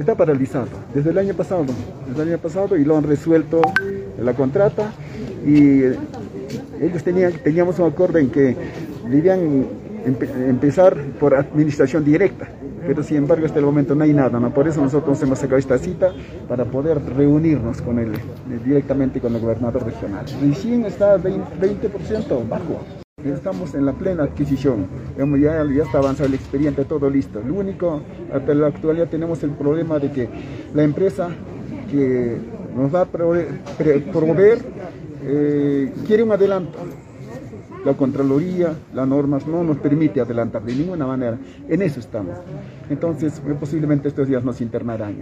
está paralizado desde el año pasado, desde el año pasado y lo han resuelto la contrata y ellos tenían, teníamos un acuerdo en que debían empezar por administración directa, pero sin embargo hasta el momento no hay nada, ¿no? por eso nosotros hemos sacado esta cita para poder reunirnos con él directamente con el gobernador regional. Recién está 20%, 20 bajo. Estamos en la plena adquisición, ya, está avanzado el expediente, todo listo. Lo único, hasta la actualidad tenemos el problema de que la empresa que nos va a proveer, eh, quiere un adelanto. La Contraloría, las normas no nos permite adelantar de ninguna manera. En eso estamos. Entonces, posiblemente estos días nos internarán.